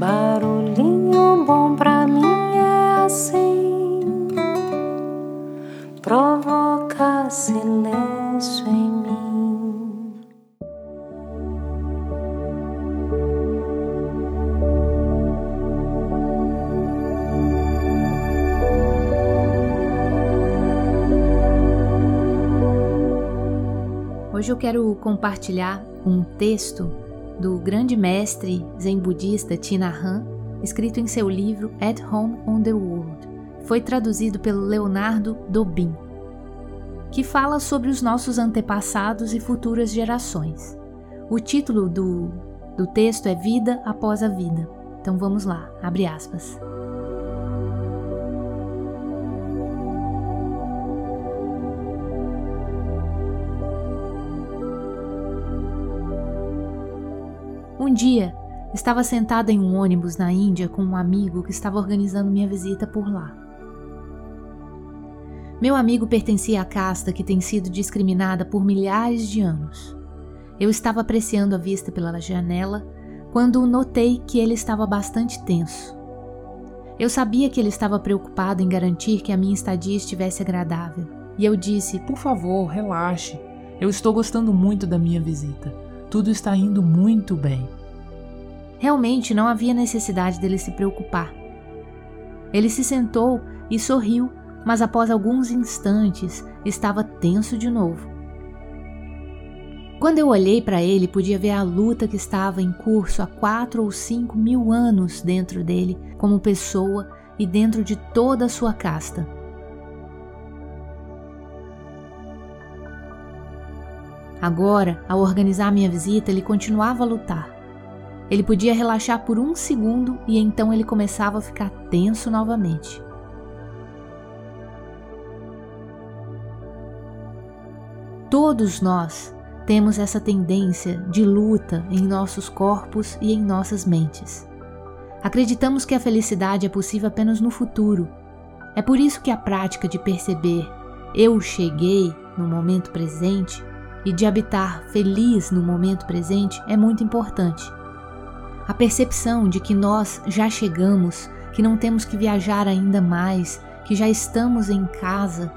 Barulhinho bom pra mim é assim, provoca silêncio em mim. Hoje eu quero compartilhar um texto do grande mestre zen budista Hanh, escrito em seu livro At Home on the World. Foi traduzido pelo Leonardo Dobin, que fala sobre os nossos antepassados e futuras gerações. O título do, do texto é Vida após a Vida. Então vamos lá, abre aspas. Um dia, estava sentada em um ônibus na Índia com um amigo que estava organizando minha visita por lá. Meu amigo pertencia à casta que tem sido discriminada por milhares de anos. Eu estava apreciando a vista pela janela quando notei que ele estava bastante tenso. Eu sabia que ele estava preocupado em garantir que a minha estadia estivesse agradável, e eu disse: Por favor, relaxe. Eu estou gostando muito da minha visita. Tudo está indo muito bem. Realmente não havia necessidade dele se preocupar. Ele se sentou e sorriu, mas após alguns instantes estava tenso de novo. Quando eu olhei para ele, podia ver a luta que estava em curso há quatro ou cinco mil anos dentro dele, como pessoa e dentro de toda a sua casta. Agora, ao organizar minha visita, ele continuava a lutar. Ele podia relaxar por um segundo e então ele começava a ficar tenso novamente. Todos nós temos essa tendência de luta em nossos corpos e em nossas mentes. Acreditamos que a felicidade é possível apenas no futuro. É por isso que a prática de perceber eu cheguei no momento presente e de habitar feliz no momento presente é muito importante. A percepção de que nós já chegamos, que não temos que viajar ainda mais, que já estamos em casa,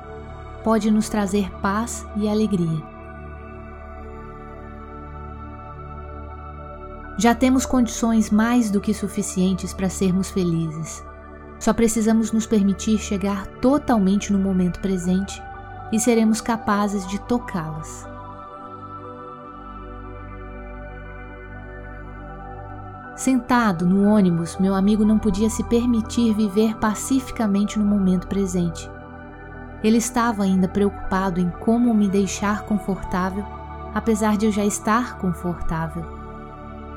pode nos trazer paz e alegria. Já temos condições mais do que suficientes para sermos felizes. Só precisamos nos permitir chegar totalmente no momento presente e seremos capazes de tocá-las. Sentado no ônibus, meu amigo não podia se permitir viver pacificamente no momento presente. Ele estava ainda preocupado em como me deixar confortável, apesar de eu já estar confortável.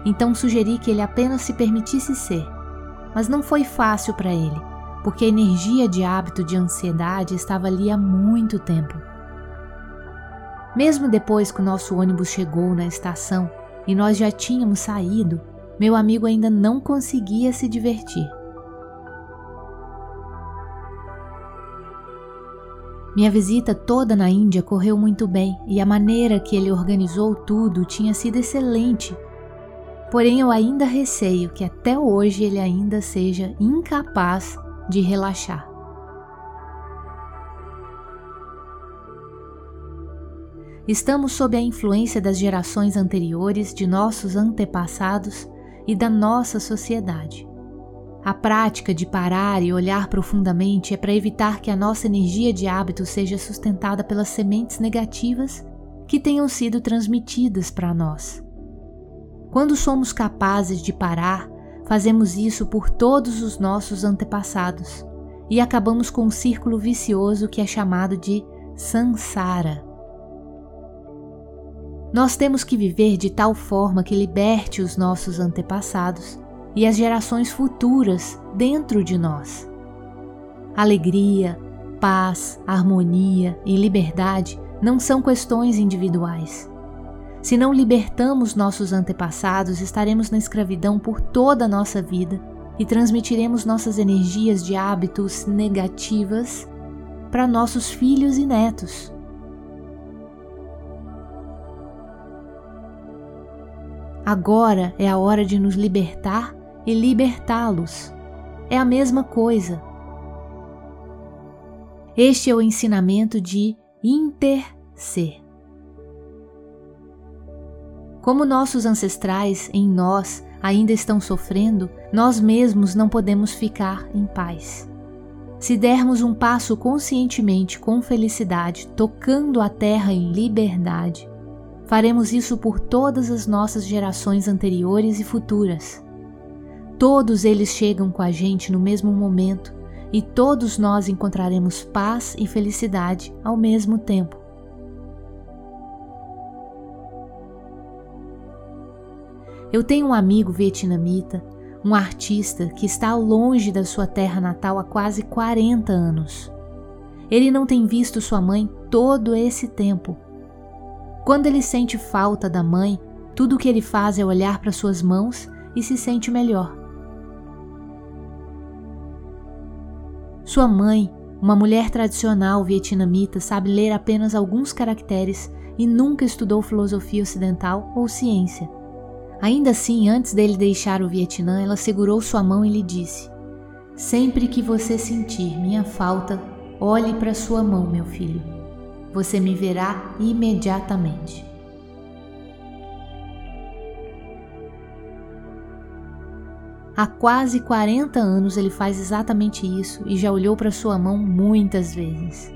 Então sugeri que ele apenas se permitisse ser, mas não foi fácil para ele, porque a energia de hábito de ansiedade estava ali há muito tempo. Mesmo depois que o nosso ônibus chegou na estação e nós já tínhamos saído, meu amigo ainda não conseguia se divertir. Minha visita toda na Índia correu muito bem e a maneira que ele organizou tudo tinha sido excelente. Porém, eu ainda receio que até hoje ele ainda seja incapaz de relaxar. Estamos sob a influência das gerações anteriores, de nossos antepassados e da nossa sociedade. A prática de parar e olhar profundamente é para evitar que a nossa energia de hábito seja sustentada pelas sementes negativas que tenham sido transmitidas para nós. Quando somos capazes de parar, fazemos isso por todos os nossos antepassados e acabamos com um círculo vicioso que é chamado de samsara. Nós temos que viver de tal forma que liberte os nossos antepassados e as gerações futuras dentro de nós. Alegria, paz, harmonia e liberdade não são questões individuais. Se não libertamos nossos antepassados, estaremos na escravidão por toda a nossa vida e transmitiremos nossas energias de hábitos negativas para nossos filhos e netos. Agora é a hora de nos libertar e libertá-los. É a mesma coisa. Este é o ensinamento de interser. Como nossos ancestrais em nós ainda estão sofrendo, nós mesmos não podemos ficar em paz. Se dermos um passo conscientemente com felicidade, tocando a terra em liberdade, faremos isso por todas as nossas gerações anteriores e futuras. Todos eles chegam com a gente no mesmo momento e todos nós encontraremos paz e felicidade ao mesmo tempo. Eu tenho um amigo vietnamita, um artista que está longe da sua terra natal há quase 40 anos. Ele não tem visto sua mãe todo esse tempo. Quando ele sente falta da mãe, tudo o que ele faz é olhar para suas mãos e se sente melhor. Sua mãe, uma mulher tradicional vietnamita, sabe ler apenas alguns caracteres e nunca estudou filosofia ocidental ou ciência. Ainda assim, antes dele deixar o Vietnã, ela segurou sua mão e lhe disse: Sempre que você sentir minha falta, olhe para sua mão, meu filho. Você me verá imediatamente. Há quase 40 anos ele faz exatamente isso e já olhou para sua mão muitas vezes.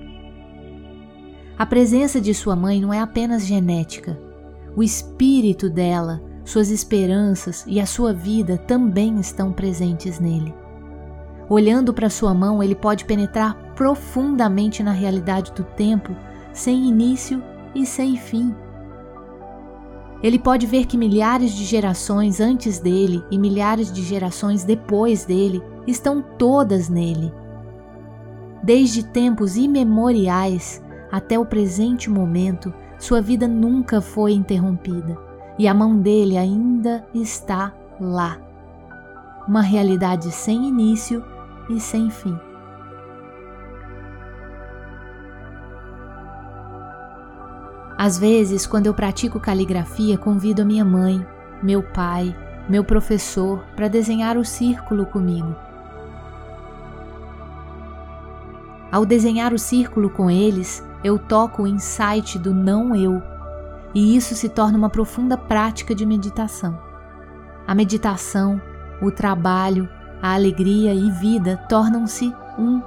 A presença de sua mãe não é apenas genética. O espírito dela, suas esperanças e a sua vida também estão presentes nele. Olhando para sua mão, ele pode penetrar profundamente na realidade do tempo, sem início e sem fim. Ele pode ver que milhares de gerações antes dele e milhares de gerações depois dele estão todas nele. Desde tempos imemoriais até o presente momento, sua vida nunca foi interrompida e a mão dele ainda está lá. Uma realidade sem início e sem fim. Às vezes, quando eu pratico caligrafia, convido a minha mãe, meu pai, meu professor para desenhar o círculo comigo. Ao desenhar o círculo com eles, eu toco o insight do não eu, e isso se torna uma profunda prática de meditação. A meditação, o trabalho, a alegria e vida tornam-se um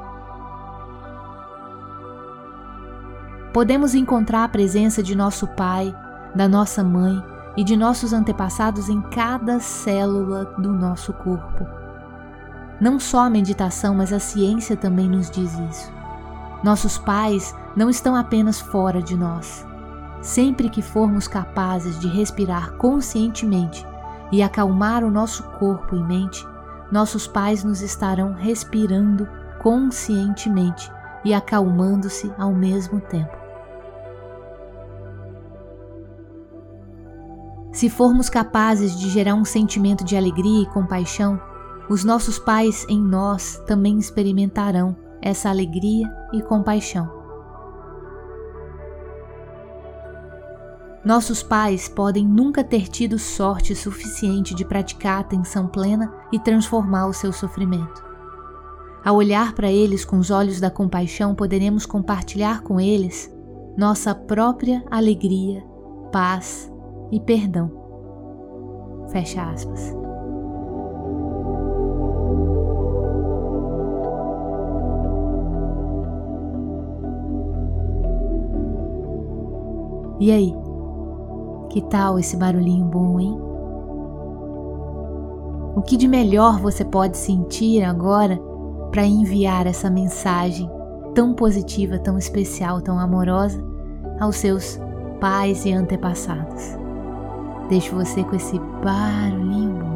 podemos encontrar a presença de nosso pai, da nossa mãe e de nossos antepassados em cada célula do nosso corpo. Não só a meditação, mas a ciência também nos diz isso. Nossos pais não estão apenas fora de nós. Sempre que formos capazes de respirar conscientemente e acalmar o nosso corpo e mente, nossos pais nos estarão respirando conscientemente e acalmando-se ao mesmo tempo. Se formos capazes de gerar um sentimento de alegria e compaixão, os nossos pais em nós também experimentarão essa alegria e compaixão. Nossos pais podem nunca ter tido sorte suficiente de praticar a atenção plena e transformar o seu sofrimento. Ao olhar para eles com os olhos da compaixão, poderemos compartilhar com eles nossa própria alegria, paz e perdão. Fecha aspas. E aí? Que tal esse barulhinho bom, hein? O que de melhor você pode sentir agora para enviar essa mensagem tão positiva, tão especial, tão amorosa aos seus pais e antepassados? Deixo você com esse barulhinho